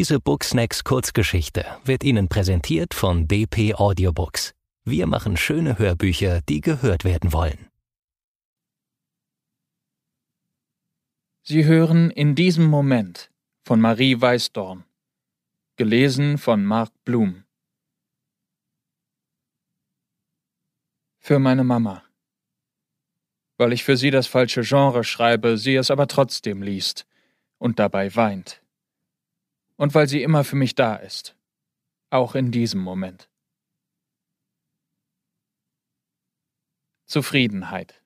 Diese Booksnacks Kurzgeschichte wird Ihnen präsentiert von DP Audiobooks. Wir machen schöne Hörbücher, die gehört werden wollen. Sie hören in diesem Moment von Marie Weißdorn. Gelesen von Mark Blum. Für meine Mama. Weil ich für sie das falsche Genre schreibe, sie es aber trotzdem liest und dabei weint. Und weil sie immer für mich da ist. Auch in diesem Moment. Zufriedenheit.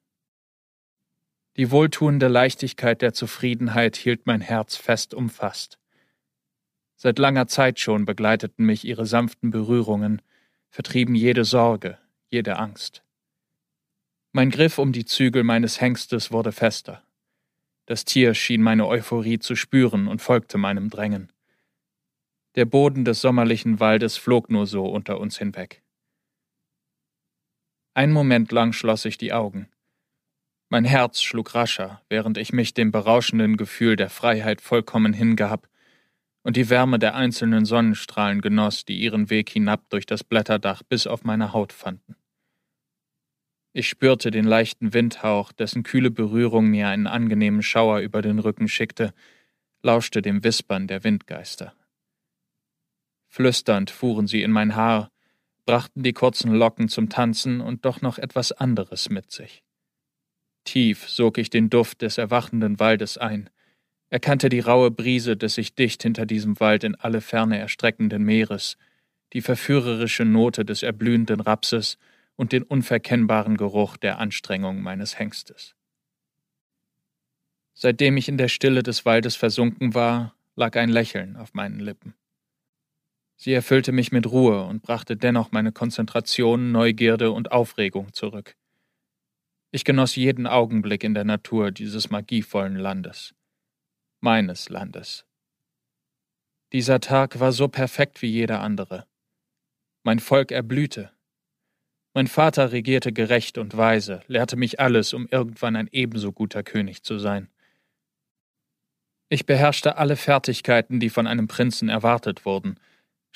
Die wohltuende Leichtigkeit der Zufriedenheit hielt mein Herz fest umfasst. Seit langer Zeit schon begleiteten mich ihre sanften Berührungen, vertrieben jede Sorge, jede Angst. Mein Griff um die Zügel meines Hengstes wurde fester. Das Tier schien meine Euphorie zu spüren und folgte meinem Drängen. Der Boden des sommerlichen Waldes flog nur so unter uns hinweg. Ein Moment lang schloss ich die Augen. Mein Herz schlug rascher, während ich mich dem berauschenden Gefühl der Freiheit vollkommen hingab und die Wärme der einzelnen Sonnenstrahlen genoss, die ihren Weg hinab durch das Blätterdach bis auf meine Haut fanden. Ich spürte den leichten Windhauch, dessen kühle Berührung mir einen angenehmen Schauer über den Rücken schickte, lauschte dem Wispern der Windgeister. Flüsternd fuhren sie in mein Haar, brachten die kurzen Locken zum Tanzen und doch noch etwas anderes mit sich. Tief sog ich den Duft des erwachenden Waldes ein, erkannte die raue Brise des sich dicht hinter diesem Wald in alle Ferne erstreckenden Meeres, die verführerische Note des erblühenden Rapses und den unverkennbaren Geruch der Anstrengung meines Hengstes. Seitdem ich in der Stille des Waldes versunken war, lag ein Lächeln auf meinen Lippen. Sie erfüllte mich mit Ruhe und brachte dennoch meine Konzentration, Neugierde und Aufregung zurück. Ich genoss jeden Augenblick in der Natur dieses magievollen Landes. Meines Landes. Dieser Tag war so perfekt wie jeder andere. Mein Volk erblühte, mein Vater regierte gerecht und weise, lehrte mich alles, um irgendwann ein ebenso guter König zu sein. Ich beherrschte alle Fertigkeiten, die von einem Prinzen erwartet wurden,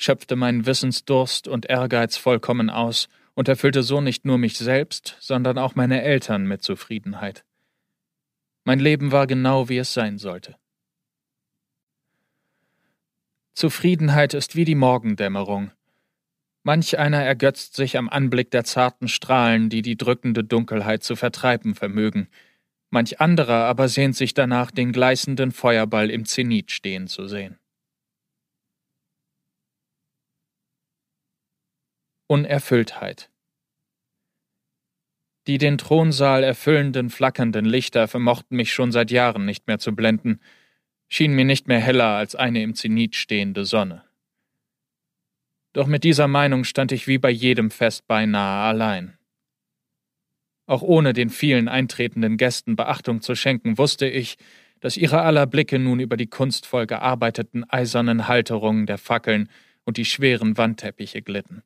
schöpfte meinen Wissensdurst und Ehrgeiz vollkommen aus und erfüllte so nicht nur mich selbst, sondern auch meine Eltern mit Zufriedenheit. Mein Leben war genau, wie es sein sollte. Zufriedenheit ist wie die Morgendämmerung, Manch einer ergötzt sich am Anblick der zarten Strahlen, die die drückende Dunkelheit zu vertreiben vermögen, manch anderer aber sehnt sich danach, den gleißenden Feuerball im Zenit stehen zu sehen. Unerfülltheit Die den Thronsaal erfüllenden, flackernden Lichter vermochten mich schon seit Jahren nicht mehr zu blenden, schienen mir nicht mehr heller als eine im Zenit stehende Sonne. Doch mit dieser Meinung stand ich wie bei jedem Fest beinahe allein. Auch ohne den vielen eintretenden Gästen Beachtung zu schenken, wusste ich, dass ihre aller Blicke nun über die kunstvoll gearbeiteten eisernen Halterungen der Fackeln und die schweren Wandteppiche glitten.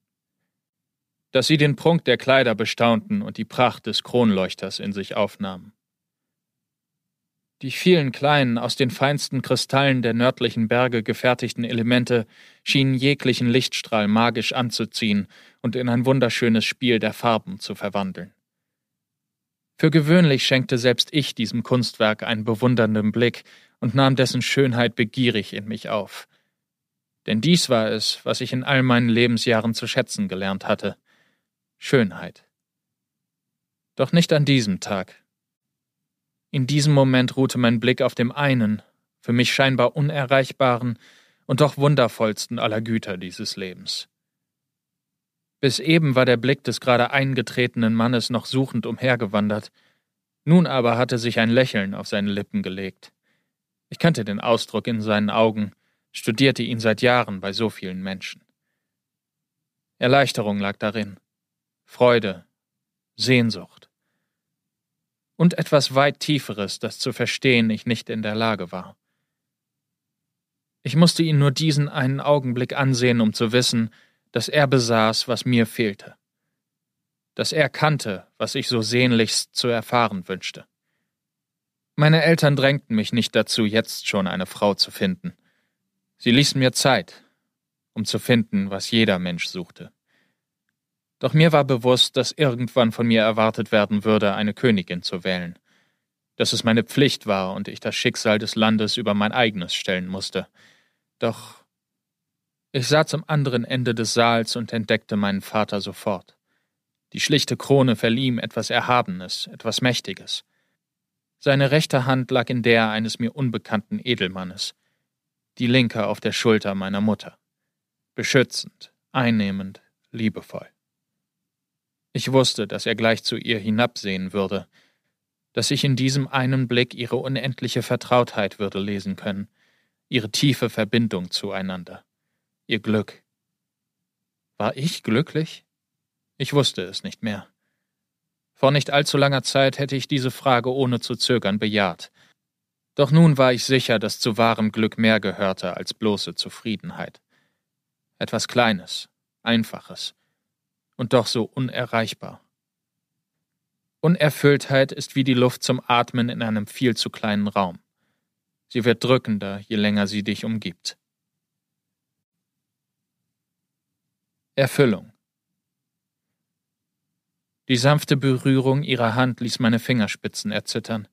Dass sie den Prunk der Kleider bestaunten und die Pracht des Kronleuchters in sich aufnahmen. Die vielen kleinen, aus den feinsten Kristallen der nördlichen Berge gefertigten Elemente schienen jeglichen Lichtstrahl magisch anzuziehen und in ein wunderschönes Spiel der Farben zu verwandeln. Für gewöhnlich schenkte selbst ich diesem Kunstwerk einen bewundernden Blick und nahm dessen Schönheit begierig in mich auf. Denn dies war es, was ich in all meinen Lebensjahren zu schätzen gelernt hatte. Schönheit. Doch nicht an diesem Tag. In diesem Moment ruhte mein Blick auf dem einen, für mich scheinbar unerreichbaren und doch wundervollsten aller Güter dieses Lebens. Bis eben war der Blick des gerade eingetretenen Mannes noch suchend umhergewandert, nun aber hatte sich ein Lächeln auf seine Lippen gelegt. Ich kannte den Ausdruck in seinen Augen, studierte ihn seit Jahren bei so vielen Menschen. Erleichterung lag darin, Freude, Sehnsucht und etwas weit Tieferes, das zu verstehen ich nicht in der Lage war. Ich musste ihn nur diesen einen Augenblick ansehen, um zu wissen, dass er besaß, was mir fehlte, dass er kannte, was ich so sehnlichst zu erfahren wünschte. Meine Eltern drängten mich nicht dazu, jetzt schon eine Frau zu finden. Sie ließen mir Zeit, um zu finden, was jeder Mensch suchte. Doch mir war bewusst, dass irgendwann von mir erwartet werden würde, eine Königin zu wählen, dass es meine Pflicht war und ich das Schicksal des Landes über mein eigenes stellen musste. Doch ich sah zum anderen Ende des Saals und entdeckte meinen Vater sofort. Die schlichte Krone verlieh ihm etwas Erhabenes, etwas Mächtiges. Seine rechte Hand lag in der eines mir unbekannten Edelmannes, die linke auf der Schulter meiner Mutter. Beschützend, einnehmend, liebevoll. Ich wusste, dass er gleich zu ihr hinabsehen würde, dass ich in diesem einen Blick ihre unendliche Vertrautheit würde lesen können, ihre tiefe Verbindung zueinander, ihr Glück. War ich glücklich? Ich wusste es nicht mehr. Vor nicht allzu langer Zeit hätte ich diese Frage ohne zu zögern bejaht. Doch nun war ich sicher, dass zu wahrem Glück mehr gehörte als bloße Zufriedenheit. Etwas Kleines, Einfaches und doch so unerreichbar. Unerfülltheit ist wie die Luft zum Atmen in einem viel zu kleinen Raum. Sie wird drückender, je länger sie dich umgibt. Erfüllung die sanfte Berührung ihrer Hand ließ meine Fingerspitzen erzittern.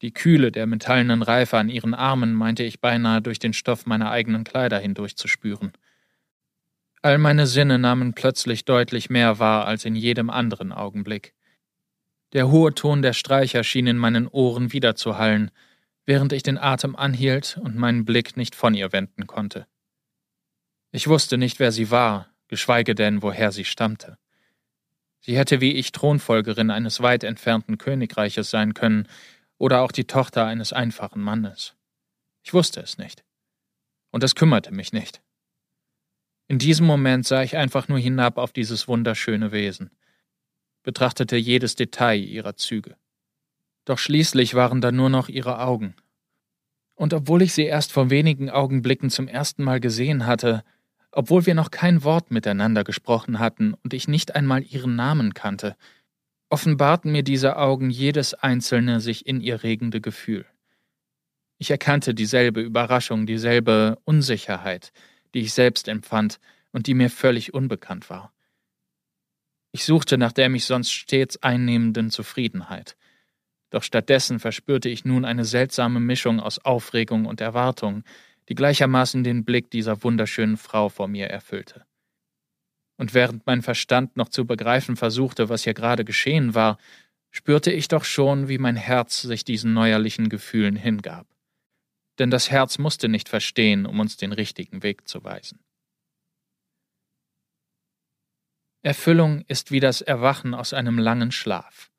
Die Kühle der metallenen Reife an ihren Armen meinte ich beinahe durch den Stoff meiner eigenen Kleider hindurch zu spüren. All meine Sinne nahmen plötzlich deutlich mehr wahr als in jedem anderen Augenblick. Der hohe Ton der Streicher schien in meinen Ohren wiederzuhallen, während ich den Atem anhielt und meinen Blick nicht von ihr wenden konnte. Ich wusste nicht, wer sie war, geschweige denn, woher sie stammte. Sie hätte wie ich Thronfolgerin eines weit entfernten Königreiches sein können oder auch die Tochter eines einfachen Mannes. Ich wusste es nicht. Und es kümmerte mich nicht. In diesem Moment sah ich einfach nur hinab auf dieses wunderschöne Wesen, betrachtete jedes Detail ihrer Züge. Doch schließlich waren da nur noch ihre Augen. Und obwohl ich sie erst vor wenigen Augenblicken zum ersten Mal gesehen hatte, obwohl wir noch kein Wort miteinander gesprochen hatten und ich nicht einmal ihren Namen kannte, offenbarten mir diese Augen jedes einzelne sich in ihr regende Gefühl. Ich erkannte dieselbe Überraschung, dieselbe Unsicherheit, die ich selbst empfand und die mir völlig unbekannt war. Ich suchte nach der mich sonst stets einnehmenden Zufriedenheit, doch stattdessen verspürte ich nun eine seltsame Mischung aus Aufregung und Erwartung, die gleichermaßen den Blick dieser wunderschönen Frau vor mir erfüllte. Und während mein Verstand noch zu begreifen versuchte, was hier gerade geschehen war, spürte ich doch schon, wie mein Herz sich diesen neuerlichen Gefühlen hingab. Denn das Herz musste nicht verstehen, um uns den richtigen Weg zu weisen. Erfüllung ist wie das Erwachen aus einem langen Schlaf.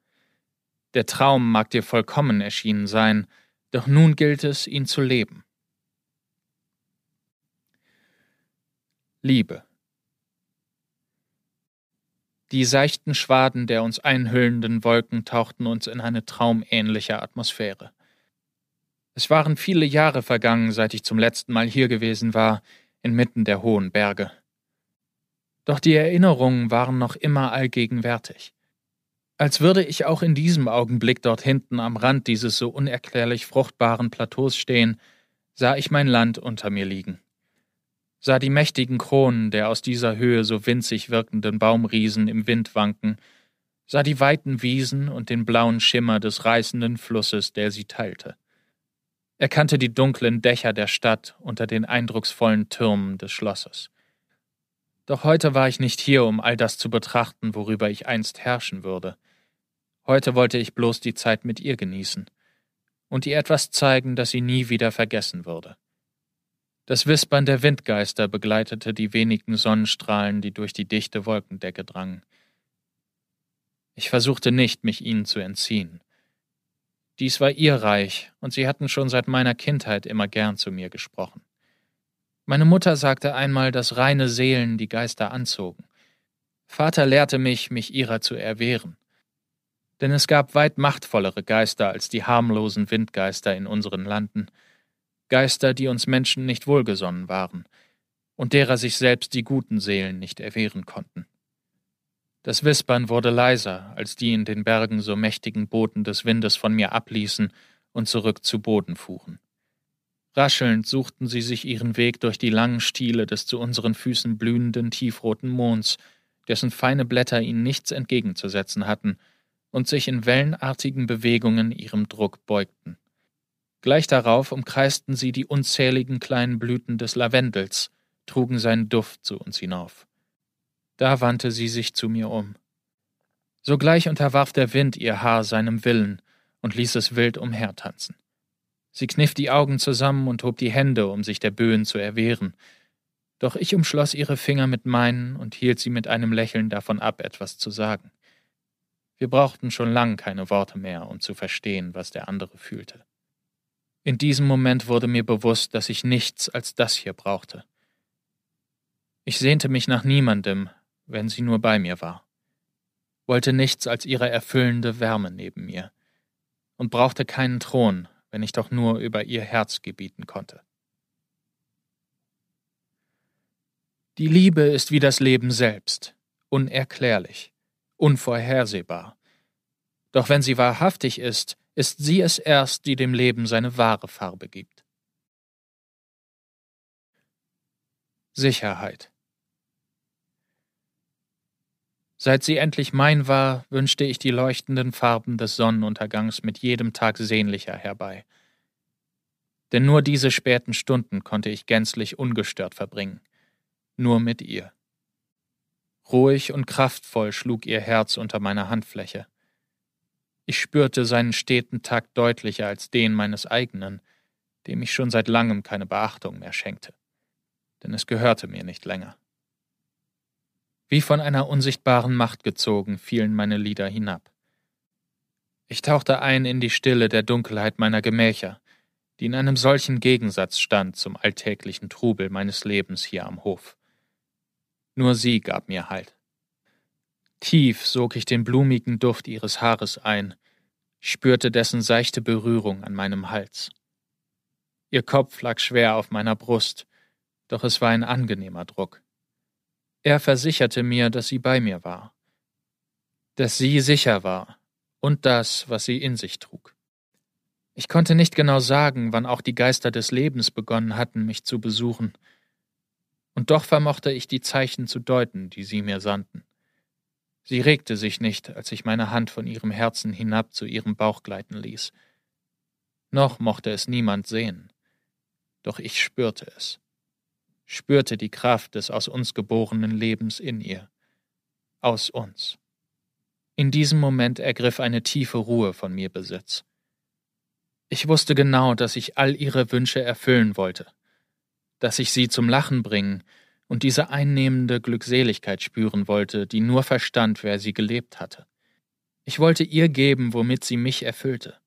Der Traum mag dir vollkommen erschienen sein, doch nun gilt es, ihn zu leben. Liebe. Die seichten Schwaden der uns einhüllenden Wolken tauchten uns in eine traumähnliche Atmosphäre. Es waren viele Jahre vergangen, seit ich zum letzten Mal hier gewesen war, inmitten der hohen Berge. Doch die Erinnerungen waren noch immer allgegenwärtig. Als würde ich auch in diesem Augenblick dort hinten am Rand dieses so unerklärlich fruchtbaren Plateaus stehen, sah ich mein Land unter mir liegen sah die mächtigen Kronen der aus dieser Höhe so winzig wirkenden Baumriesen im Wind wanken, sah die weiten Wiesen und den blauen Schimmer des reißenden Flusses, der sie teilte. Er kannte die dunklen Dächer der Stadt unter den eindrucksvollen Türmen des Schlosses. Doch heute war ich nicht hier, um all das zu betrachten, worüber ich einst herrschen würde. Heute wollte ich bloß die Zeit mit ihr genießen und ihr etwas zeigen, das sie nie wieder vergessen würde. Das Wispern der Windgeister begleitete die wenigen Sonnenstrahlen, die durch die dichte Wolkendecke drangen. Ich versuchte nicht, mich ihnen zu entziehen. Dies war ihr Reich, und sie hatten schon seit meiner Kindheit immer gern zu mir gesprochen. Meine Mutter sagte einmal, dass reine Seelen die Geister anzogen. Vater lehrte mich, mich ihrer zu erwehren. Denn es gab weit machtvollere Geister als die harmlosen Windgeister in unseren Landen, Geister, die uns Menschen nicht wohlgesonnen waren und derer sich selbst die guten Seelen nicht erwehren konnten. Das Wispern wurde leiser, als die in den Bergen so mächtigen Boten des Windes von mir abließen und zurück zu Boden fuhren. Raschelnd suchten sie sich ihren Weg durch die langen Stiele des zu unseren Füßen blühenden tiefroten Monds, dessen feine Blätter ihnen nichts entgegenzusetzen hatten, und sich in wellenartigen Bewegungen ihrem Druck beugten. Gleich darauf umkreisten sie die unzähligen kleinen Blüten des Lavendels, trugen seinen Duft zu uns hinauf. Da wandte sie sich zu mir um. Sogleich unterwarf der Wind ihr Haar seinem Willen und ließ es wild umhertanzen. Sie kniff die Augen zusammen und hob die Hände, um sich der Böen zu erwehren. Doch ich umschloss ihre Finger mit meinen und hielt sie mit einem Lächeln davon ab, etwas zu sagen. Wir brauchten schon lang keine Worte mehr, um zu verstehen, was der andere fühlte. In diesem Moment wurde mir bewusst, dass ich nichts als das hier brauchte. Ich sehnte mich nach niemandem, wenn sie nur bei mir war, wollte nichts als ihre erfüllende Wärme neben mir und brauchte keinen Thron, wenn ich doch nur über ihr Herz gebieten konnte. Die Liebe ist wie das Leben selbst, unerklärlich, unvorhersehbar. Doch wenn sie wahrhaftig ist, ist sie es erst, die dem Leben seine wahre Farbe gibt. Sicherheit. Seit sie endlich mein war, wünschte ich die leuchtenden Farben des Sonnenuntergangs mit jedem Tag sehnlicher herbei. Denn nur diese späten Stunden konnte ich gänzlich ungestört verbringen, nur mit ihr. Ruhig und kraftvoll schlug ihr Herz unter meiner Handfläche. Ich spürte seinen steten Takt deutlicher als den meines eigenen, dem ich schon seit langem keine Beachtung mehr schenkte, denn es gehörte mir nicht länger. Wie von einer unsichtbaren Macht gezogen fielen meine Lieder hinab. Ich tauchte ein in die Stille der Dunkelheit meiner Gemächer, die in einem solchen Gegensatz stand zum alltäglichen Trubel meines Lebens hier am Hof. Nur sie gab mir Halt. Tief sog ich den blumigen Duft ihres Haares ein, spürte dessen seichte Berührung an meinem Hals. Ihr Kopf lag schwer auf meiner Brust, doch es war ein angenehmer Druck. Er versicherte mir, dass sie bei mir war, dass sie sicher war und das, was sie in sich trug. Ich konnte nicht genau sagen, wann auch die Geister des Lebens begonnen hatten, mich zu besuchen, und doch vermochte ich die Zeichen zu deuten, die sie mir sandten. Sie regte sich nicht, als ich meine Hand von ihrem Herzen hinab zu ihrem Bauch gleiten ließ. Noch mochte es niemand sehen, doch ich spürte es spürte die Kraft des aus uns geborenen Lebens in ihr. Aus uns. In diesem Moment ergriff eine tiefe Ruhe von mir Besitz. Ich wusste genau, dass ich all ihre Wünsche erfüllen wollte, dass ich sie zum Lachen bringen und diese einnehmende Glückseligkeit spüren wollte, die nur verstand, wer sie gelebt hatte. Ich wollte ihr geben, womit sie mich erfüllte.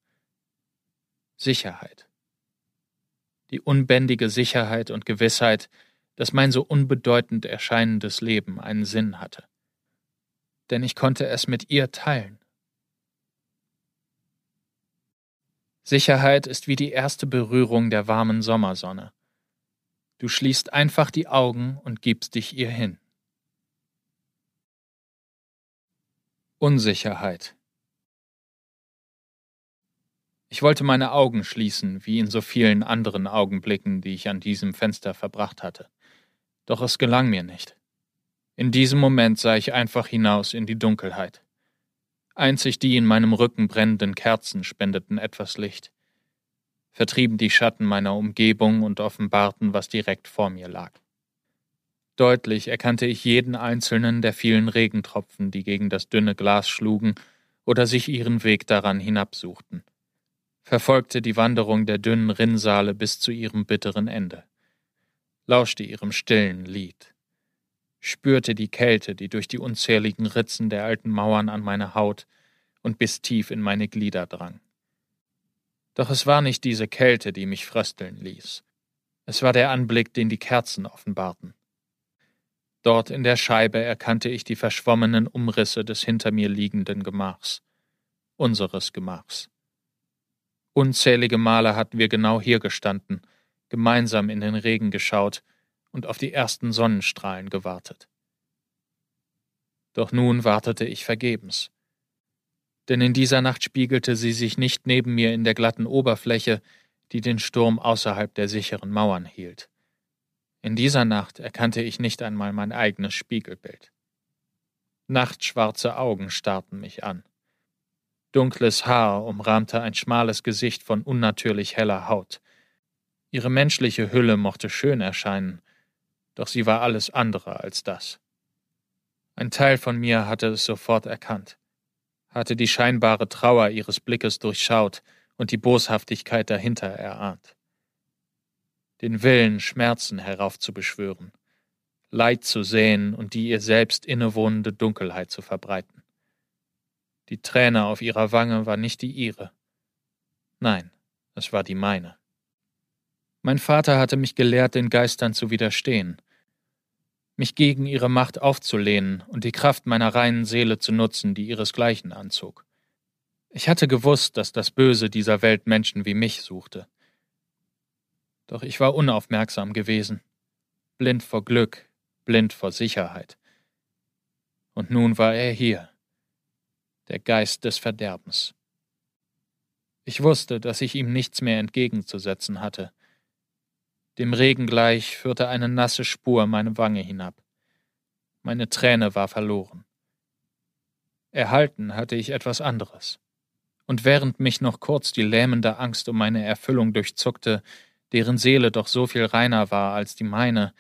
Sicherheit. Die unbändige Sicherheit und Gewissheit, dass mein so unbedeutend erscheinendes Leben einen Sinn hatte. Denn ich konnte es mit ihr teilen. Sicherheit ist wie die erste Berührung der warmen Sommersonne. Du schließt einfach die Augen und gibst dich ihr hin. Unsicherheit. Ich wollte meine Augen schließen, wie in so vielen anderen Augenblicken, die ich an diesem Fenster verbracht hatte. Doch es gelang mir nicht. In diesem Moment sah ich einfach hinaus in die Dunkelheit. Einzig die in meinem Rücken brennenden Kerzen spendeten etwas Licht, vertrieben die Schatten meiner Umgebung und offenbarten, was direkt vor mir lag. Deutlich erkannte ich jeden einzelnen der vielen Regentropfen, die gegen das dünne Glas schlugen oder sich ihren Weg daran hinabsuchten, verfolgte die Wanderung der dünnen Rinnsale bis zu ihrem bitteren Ende lauschte ihrem stillen Lied, spürte die Kälte, die durch die unzähligen Ritzen der alten Mauern an meine Haut und bis tief in meine Glieder drang. Doch es war nicht diese Kälte, die mich frösteln ließ. Es war der Anblick, den die Kerzen offenbarten. Dort in der Scheibe erkannte ich die verschwommenen Umrisse des hinter mir liegenden Gemachs, unseres Gemachs. Unzählige Male hatten wir genau hier gestanden gemeinsam in den Regen geschaut und auf die ersten Sonnenstrahlen gewartet. Doch nun wartete ich vergebens. Denn in dieser Nacht spiegelte sie sich nicht neben mir in der glatten Oberfläche, die den Sturm außerhalb der sicheren Mauern hielt. In dieser Nacht erkannte ich nicht einmal mein eigenes Spiegelbild. Nachtschwarze Augen starrten mich an. Dunkles Haar umrahmte ein schmales Gesicht von unnatürlich heller Haut. Ihre menschliche Hülle mochte schön erscheinen, doch sie war alles andere als das. Ein Teil von mir hatte es sofort erkannt, hatte die scheinbare Trauer ihres Blickes durchschaut und die Boshaftigkeit dahinter erahnt. Den Willen, Schmerzen heraufzubeschwören, Leid zu säen und die ihr selbst innewohnende Dunkelheit zu verbreiten. Die Träne auf ihrer Wange war nicht die ihre. Nein, es war die meine. Mein Vater hatte mich gelehrt, den Geistern zu widerstehen, mich gegen ihre Macht aufzulehnen und die Kraft meiner reinen Seele zu nutzen, die ihresgleichen anzog. Ich hatte gewusst, dass das Böse dieser Welt Menschen wie mich suchte. Doch ich war unaufmerksam gewesen, blind vor Glück, blind vor Sicherheit. Und nun war er hier, der Geist des Verderbens. Ich wusste, dass ich ihm nichts mehr entgegenzusetzen hatte, dem Regen gleich führte eine nasse Spur meine Wange hinab. Meine Träne war verloren. Erhalten hatte ich etwas anderes. Und während mich noch kurz die lähmende Angst um meine Erfüllung durchzuckte, deren Seele doch so viel reiner war als die meine,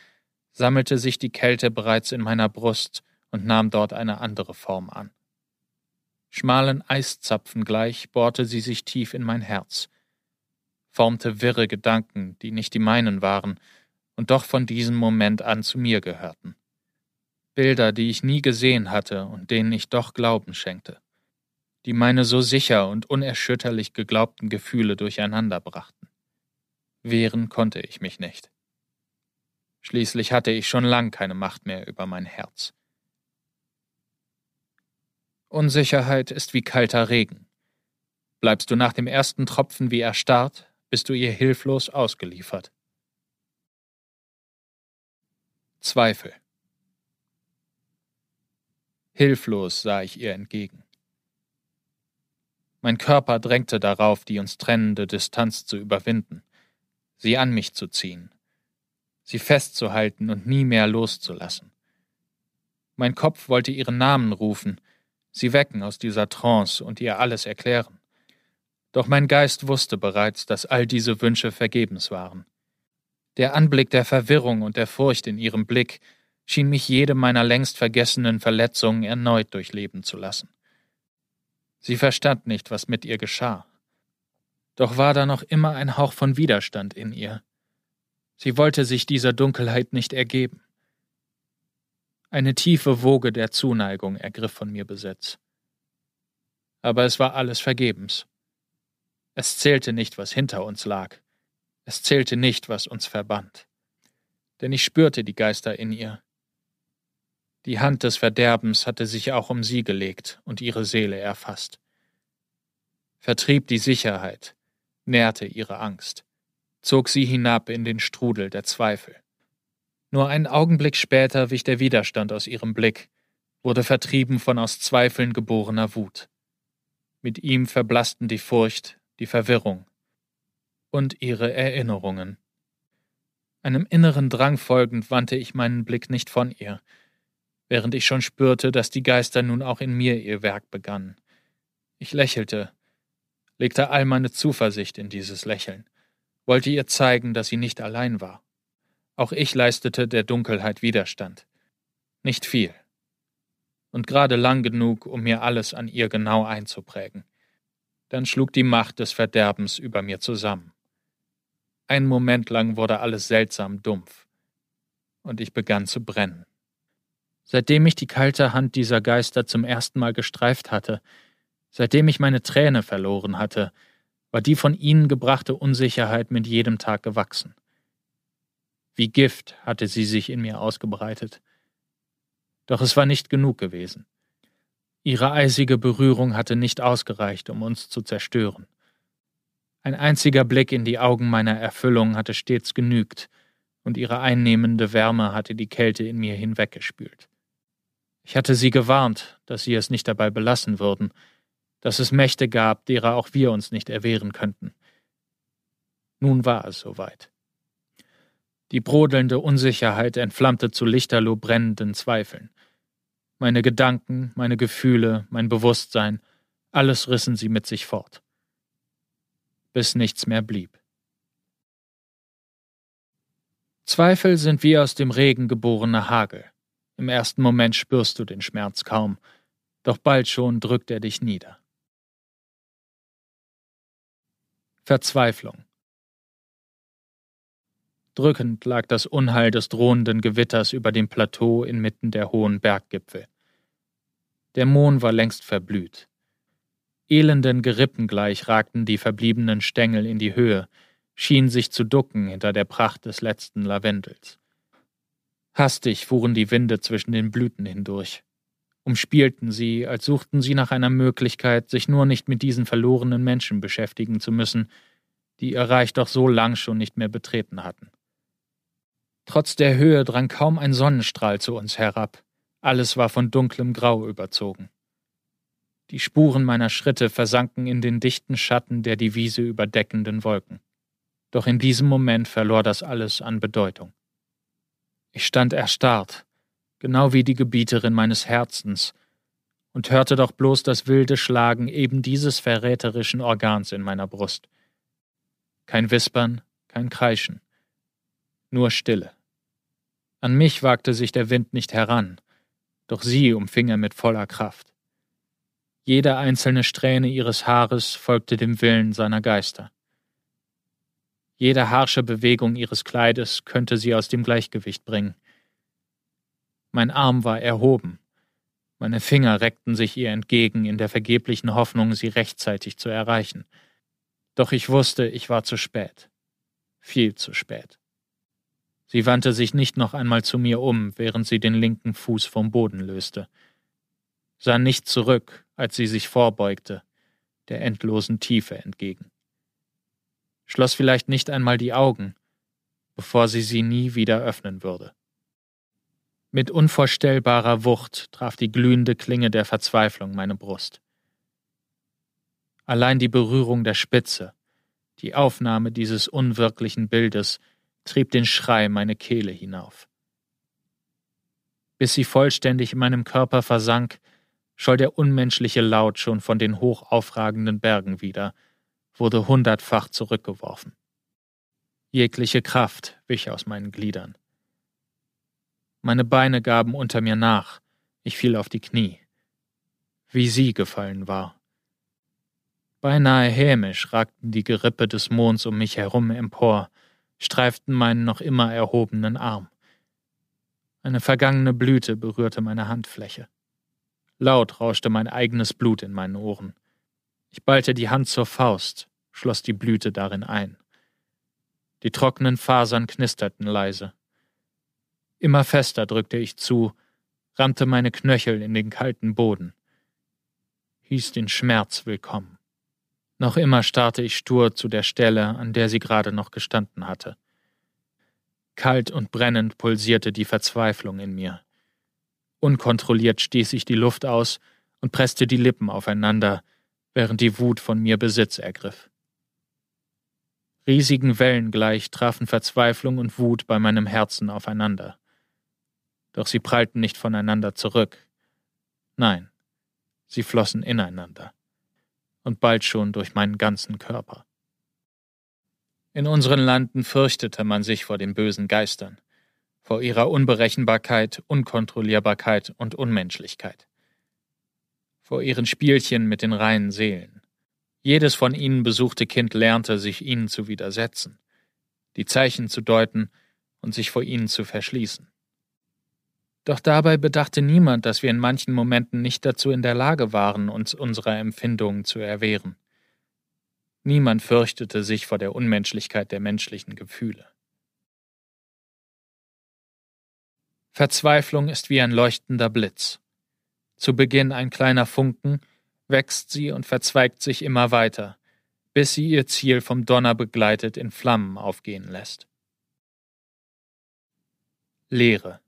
sammelte sich die Kälte bereits in meiner Brust und nahm dort eine andere Form an. Schmalen Eiszapfen gleich bohrte sie sich tief in mein Herz, formte wirre Gedanken, die nicht die meinen waren und doch von diesem Moment an zu mir gehörten. Bilder, die ich nie gesehen hatte und denen ich doch Glauben schenkte, die meine so sicher und unerschütterlich geglaubten Gefühle durcheinander brachten. Wehren konnte ich mich nicht. Schließlich hatte ich schon lang keine Macht mehr über mein Herz. Unsicherheit ist wie kalter Regen. Bleibst du nach dem ersten Tropfen wie erstarrt, bist du ihr hilflos ausgeliefert. Zweifel. Hilflos sah ich ihr entgegen. Mein Körper drängte darauf, die uns trennende Distanz zu überwinden, sie an mich zu ziehen, sie festzuhalten und nie mehr loszulassen. Mein Kopf wollte ihren Namen rufen, sie wecken aus dieser Trance und ihr alles erklären. Doch mein Geist wusste bereits, dass all diese Wünsche vergebens waren. Der Anblick der Verwirrung und der Furcht in ihrem Blick schien mich jede meiner längst vergessenen Verletzungen erneut durchleben zu lassen. Sie verstand nicht, was mit ihr geschah. Doch war da noch immer ein Hauch von Widerstand in ihr. Sie wollte sich dieser Dunkelheit nicht ergeben. Eine tiefe Woge der Zuneigung ergriff von mir Besitz. Aber es war alles vergebens. Es zählte nicht, was hinter uns lag. Es zählte nicht, was uns verband. Denn ich spürte die Geister in ihr. Die Hand des Verderbens hatte sich auch um sie gelegt und ihre Seele erfasst. Vertrieb die Sicherheit, nährte ihre Angst, zog sie hinab in den Strudel der Zweifel. Nur einen Augenblick später wich der Widerstand aus ihrem Blick, wurde vertrieben von aus Zweifeln geborener Wut. Mit ihm verblassten die Furcht, die Verwirrung und ihre Erinnerungen. Einem inneren Drang folgend wandte ich meinen Blick nicht von ihr, während ich schon spürte, dass die Geister nun auch in mir ihr Werk begannen. Ich lächelte, legte all meine Zuversicht in dieses Lächeln, wollte ihr zeigen, dass sie nicht allein war. Auch ich leistete der Dunkelheit Widerstand. Nicht viel. Und gerade lang genug, um mir alles an ihr genau einzuprägen. Dann schlug die Macht des Verderbens über mir zusammen. Einen Moment lang wurde alles seltsam dumpf, und ich begann zu brennen. Seitdem ich die kalte Hand dieser Geister zum ersten Mal gestreift hatte, seitdem ich meine Träne verloren hatte, war die von ihnen gebrachte Unsicherheit mit jedem Tag gewachsen. Wie Gift hatte sie sich in mir ausgebreitet. Doch es war nicht genug gewesen. Ihre eisige Berührung hatte nicht ausgereicht, um uns zu zerstören. Ein einziger Blick in die Augen meiner Erfüllung hatte stets genügt, und ihre einnehmende Wärme hatte die Kälte in mir hinweggespült. Ich hatte sie gewarnt, dass sie es nicht dabei belassen würden, dass es Mächte gab, derer auch wir uns nicht erwehren könnten. Nun war es soweit. Die brodelnde Unsicherheit entflammte zu lichterloh brennenden Zweifeln. Meine Gedanken, meine Gefühle, mein Bewusstsein, alles rissen sie mit sich fort. Bis nichts mehr blieb. Zweifel sind wie aus dem Regen geborener Hagel. Im ersten Moment spürst du den Schmerz kaum, doch bald schon drückt er dich nieder. Verzweiflung. Drückend lag das Unheil des drohenden Gewitters über dem Plateau inmitten der hohen Berggipfel. Der Mohn war längst verblüht. Elenden Gerippen gleich ragten die verbliebenen Stängel in die Höhe, schienen sich zu ducken hinter der Pracht des letzten Lavendels. Hastig fuhren die Winde zwischen den Blüten hindurch, umspielten sie, als suchten sie nach einer Möglichkeit, sich nur nicht mit diesen verlorenen Menschen beschäftigen zu müssen, die ihr Reich doch so lang schon nicht mehr betreten hatten. Trotz der Höhe drang kaum ein Sonnenstrahl zu uns herab, alles war von dunklem Grau überzogen. Die Spuren meiner Schritte versanken in den dichten Schatten der die Wiese überdeckenden Wolken. Doch in diesem Moment verlor das alles an Bedeutung. Ich stand erstarrt, genau wie die Gebieterin meines Herzens, und hörte doch bloß das wilde Schlagen eben dieses verräterischen Organs in meiner Brust. Kein Wispern, kein Kreischen, nur Stille. An mich wagte sich der Wind nicht heran, doch sie umfing er mit voller Kraft. Jede einzelne Strähne ihres Haares folgte dem Willen seiner Geister. Jede harsche Bewegung ihres Kleides könnte sie aus dem Gleichgewicht bringen. Mein Arm war erhoben, meine Finger reckten sich ihr entgegen in der vergeblichen Hoffnung, sie rechtzeitig zu erreichen. Doch ich wusste, ich war zu spät. Viel zu spät. Sie wandte sich nicht noch einmal zu mir um, während sie den linken Fuß vom Boden löste, sah nicht zurück, als sie sich vorbeugte, der endlosen Tiefe entgegen, schloss vielleicht nicht einmal die Augen, bevor sie sie nie wieder öffnen würde. Mit unvorstellbarer Wucht traf die glühende Klinge der Verzweiflung meine Brust. Allein die Berührung der Spitze, die Aufnahme dieses unwirklichen Bildes trieb den Schrei meine Kehle hinauf. Bis sie vollständig in meinem Körper versank, scholl der unmenschliche Laut schon von den hoch aufragenden Bergen wieder, wurde hundertfach zurückgeworfen. Jegliche Kraft wich aus meinen Gliedern. Meine Beine gaben unter mir nach, ich fiel auf die Knie. Wie sie gefallen war. Beinahe hämisch ragten die Gerippe des Monds um mich herum empor, streiften meinen noch immer erhobenen Arm. Eine vergangene Blüte berührte meine Handfläche. Laut rauschte mein eigenes Blut in meinen Ohren. Ich ballte die Hand zur Faust, schloss die Blüte darin ein. Die trockenen Fasern knisterten leise. Immer fester drückte ich zu, rammte meine Knöchel in den kalten Boden, hieß den Schmerz willkommen. Noch immer starrte ich stur zu der Stelle, an der sie gerade noch gestanden hatte. Kalt und brennend pulsierte die Verzweiflung in mir. Unkontrolliert stieß ich die Luft aus und presste die Lippen aufeinander, während die Wut von mir Besitz ergriff. Riesigen Wellen gleich trafen Verzweiflung und Wut bei meinem Herzen aufeinander. Doch sie prallten nicht voneinander zurück. Nein, sie flossen ineinander und bald schon durch meinen ganzen Körper. In unseren Landen fürchtete man sich vor den bösen Geistern, vor ihrer Unberechenbarkeit, Unkontrollierbarkeit und Unmenschlichkeit, vor ihren Spielchen mit den reinen Seelen. Jedes von ihnen besuchte Kind lernte, sich ihnen zu widersetzen, die Zeichen zu deuten und sich vor ihnen zu verschließen. Doch dabei bedachte niemand, dass wir in manchen Momenten nicht dazu in der Lage waren, uns unserer Empfindungen zu erwehren. Niemand fürchtete sich vor der Unmenschlichkeit der menschlichen Gefühle. Verzweiflung ist wie ein leuchtender Blitz. Zu Beginn ein kleiner Funken, wächst sie und verzweigt sich immer weiter, bis sie ihr Ziel vom Donner begleitet in Flammen aufgehen lässt. Leere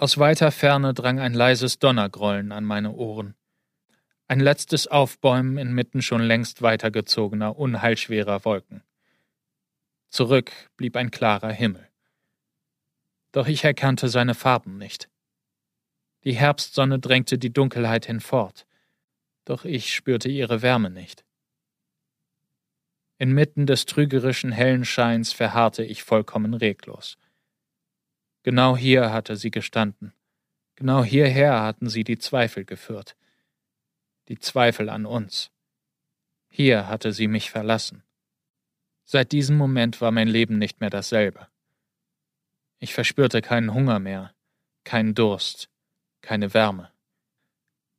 aus weiter Ferne drang ein leises Donnergrollen an meine Ohren. Ein letztes Aufbäumen inmitten schon längst weitergezogener, unheilschwerer Wolken. Zurück blieb ein klarer Himmel. Doch ich erkannte seine Farben nicht. Die Herbstsonne drängte die Dunkelheit hinfort, doch ich spürte ihre Wärme nicht. Inmitten des trügerischen hellen Scheins verharrte ich vollkommen reglos. Genau hier hatte sie gestanden. Genau hierher hatten sie die Zweifel geführt. Die Zweifel an uns. Hier hatte sie mich verlassen. Seit diesem Moment war mein Leben nicht mehr dasselbe. Ich verspürte keinen Hunger mehr, keinen Durst, keine Wärme.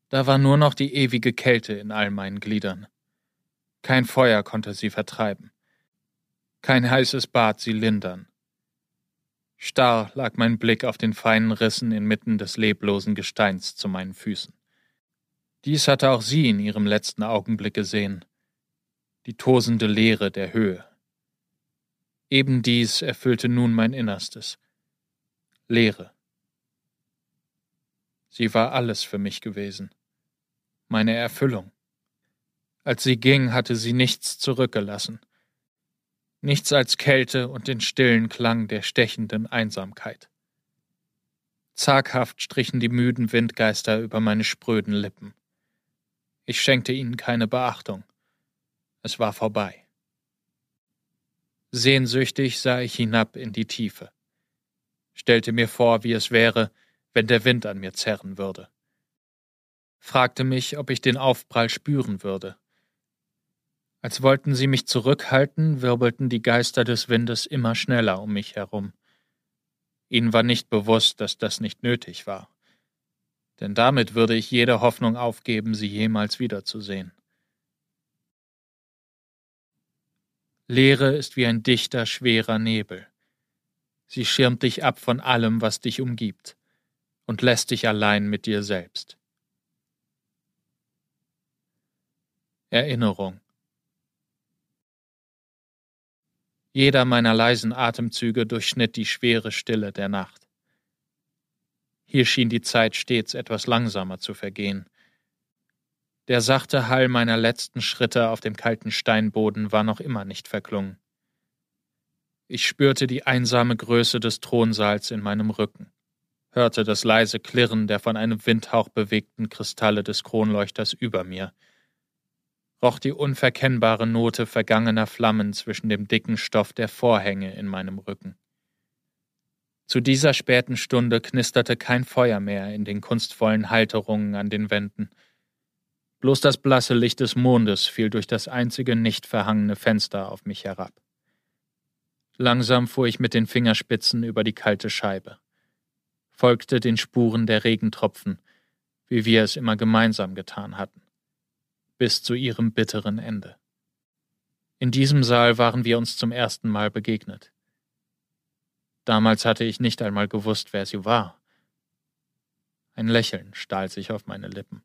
Da war nur noch die ewige Kälte in all meinen Gliedern. Kein Feuer konnte sie vertreiben. Kein heißes Bad sie lindern. Starr lag mein Blick auf den feinen Rissen inmitten des leblosen Gesteins zu meinen Füßen. Dies hatte auch sie in ihrem letzten Augenblick gesehen. Die tosende Leere der Höhe. Eben dies erfüllte nun mein Innerstes. Leere. Sie war alles für mich gewesen. Meine Erfüllung. Als sie ging, hatte sie nichts zurückgelassen. Nichts als Kälte und den stillen Klang der stechenden Einsamkeit. Zaghaft strichen die müden Windgeister über meine spröden Lippen. Ich schenkte ihnen keine Beachtung. Es war vorbei. Sehnsüchtig sah ich hinab in die Tiefe, stellte mir vor, wie es wäre, wenn der Wind an mir zerren würde. Fragte mich, ob ich den Aufprall spüren würde. Als wollten sie mich zurückhalten, wirbelten die Geister des Windes immer schneller um mich herum. Ihnen war nicht bewusst, dass das nicht nötig war. Denn damit würde ich jede Hoffnung aufgeben, sie jemals wiederzusehen. Leere ist wie ein dichter, schwerer Nebel. Sie schirmt dich ab von allem, was dich umgibt und lässt dich allein mit dir selbst. Erinnerung Jeder meiner leisen Atemzüge durchschnitt die schwere Stille der Nacht. Hier schien die Zeit stets etwas langsamer zu vergehen. Der sachte Hall meiner letzten Schritte auf dem kalten Steinboden war noch immer nicht verklungen. Ich spürte die einsame Größe des Thronsaals in meinem Rücken hörte das leise Klirren der von einem Windhauch bewegten Kristalle des Kronleuchters über mir, roch die unverkennbare Note vergangener Flammen zwischen dem dicken Stoff der Vorhänge in meinem Rücken. Zu dieser späten Stunde knisterte kein Feuer mehr in den kunstvollen Halterungen an den Wänden. Bloß das blasse Licht des Mondes fiel durch das einzige nicht verhangene Fenster auf mich herab. Langsam fuhr ich mit den Fingerspitzen über die kalte Scheibe folgte den Spuren der Regentropfen, wie wir es immer gemeinsam getan hatten, bis zu ihrem bitteren Ende. In diesem Saal waren wir uns zum ersten Mal begegnet. Damals hatte ich nicht einmal gewusst, wer sie war. Ein Lächeln stahl sich auf meine Lippen.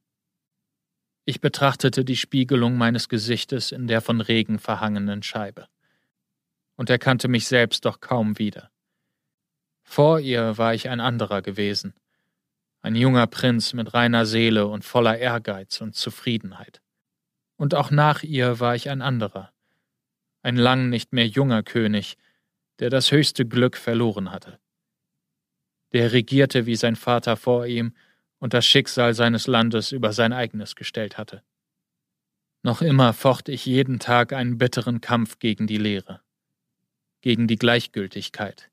Ich betrachtete die Spiegelung meines Gesichtes in der von Regen verhangenen Scheibe und erkannte mich selbst doch kaum wieder. Vor ihr war ich ein anderer gewesen, ein junger Prinz mit reiner Seele und voller Ehrgeiz und Zufriedenheit. Und auch nach ihr war ich ein anderer, ein lang nicht mehr junger König, der das höchste Glück verloren hatte. Der regierte wie sein Vater vor ihm und das Schicksal seines Landes über sein eigenes gestellt hatte. Noch immer focht ich jeden Tag einen bitteren Kampf gegen die Lehre, gegen die Gleichgültigkeit,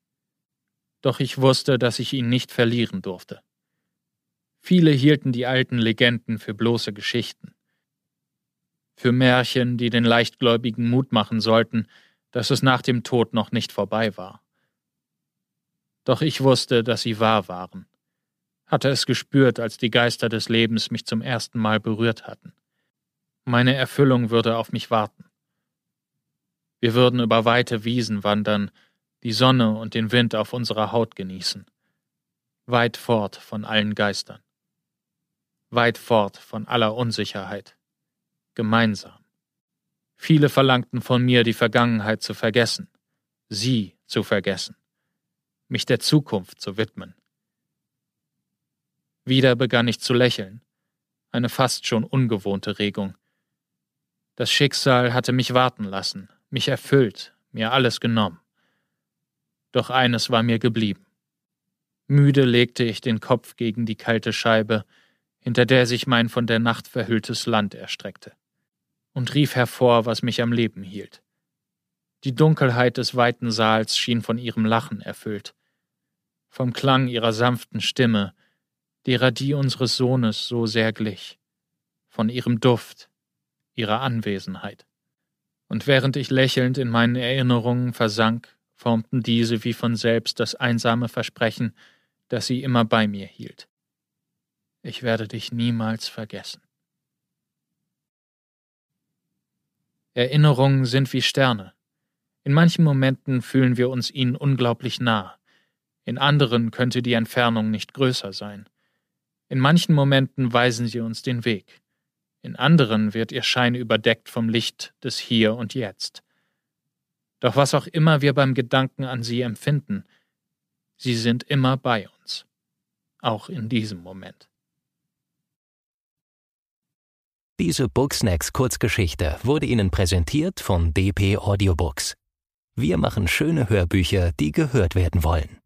doch ich wusste, dass ich ihn nicht verlieren durfte. Viele hielten die alten Legenden für bloße Geschichten, für Märchen, die den Leichtgläubigen Mut machen sollten, dass es nach dem Tod noch nicht vorbei war. Doch ich wusste, dass sie wahr waren, hatte es gespürt, als die Geister des Lebens mich zum ersten Mal berührt hatten. Meine Erfüllung würde auf mich warten. Wir würden über weite Wiesen wandern, die Sonne und den Wind auf unserer Haut genießen. Weit fort von allen Geistern. Weit fort von aller Unsicherheit. Gemeinsam. Viele verlangten von mir, die Vergangenheit zu vergessen, sie zu vergessen, mich der Zukunft zu widmen. Wieder begann ich zu lächeln, eine fast schon ungewohnte Regung. Das Schicksal hatte mich warten lassen, mich erfüllt, mir alles genommen. Doch eines war mir geblieben. Müde legte ich den Kopf gegen die kalte Scheibe, hinter der sich mein von der Nacht verhülltes Land erstreckte, und rief hervor, was mich am Leben hielt. Die Dunkelheit des weiten Saals schien von ihrem Lachen erfüllt, vom Klang ihrer sanften Stimme, derer die unseres Sohnes so sehr glich, von ihrem Duft, ihrer Anwesenheit. Und während ich lächelnd in meinen Erinnerungen versank, formten diese wie von selbst das einsame Versprechen, das sie immer bei mir hielt. Ich werde dich niemals vergessen. Erinnerungen sind wie Sterne, in manchen Momenten fühlen wir uns ihnen unglaublich nah, in anderen könnte die Entfernung nicht größer sein. In manchen Momenten weisen sie uns den Weg, in anderen wird ihr Schein überdeckt vom Licht des Hier und Jetzt. Doch was auch immer wir beim Gedanken an sie empfinden, sie sind immer bei uns, auch in diesem Moment. Diese Booksnacks Kurzgeschichte wurde Ihnen präsentiert von DP Audiobooks. Wir machen schöne Hörbücher, die gehört werden wollen.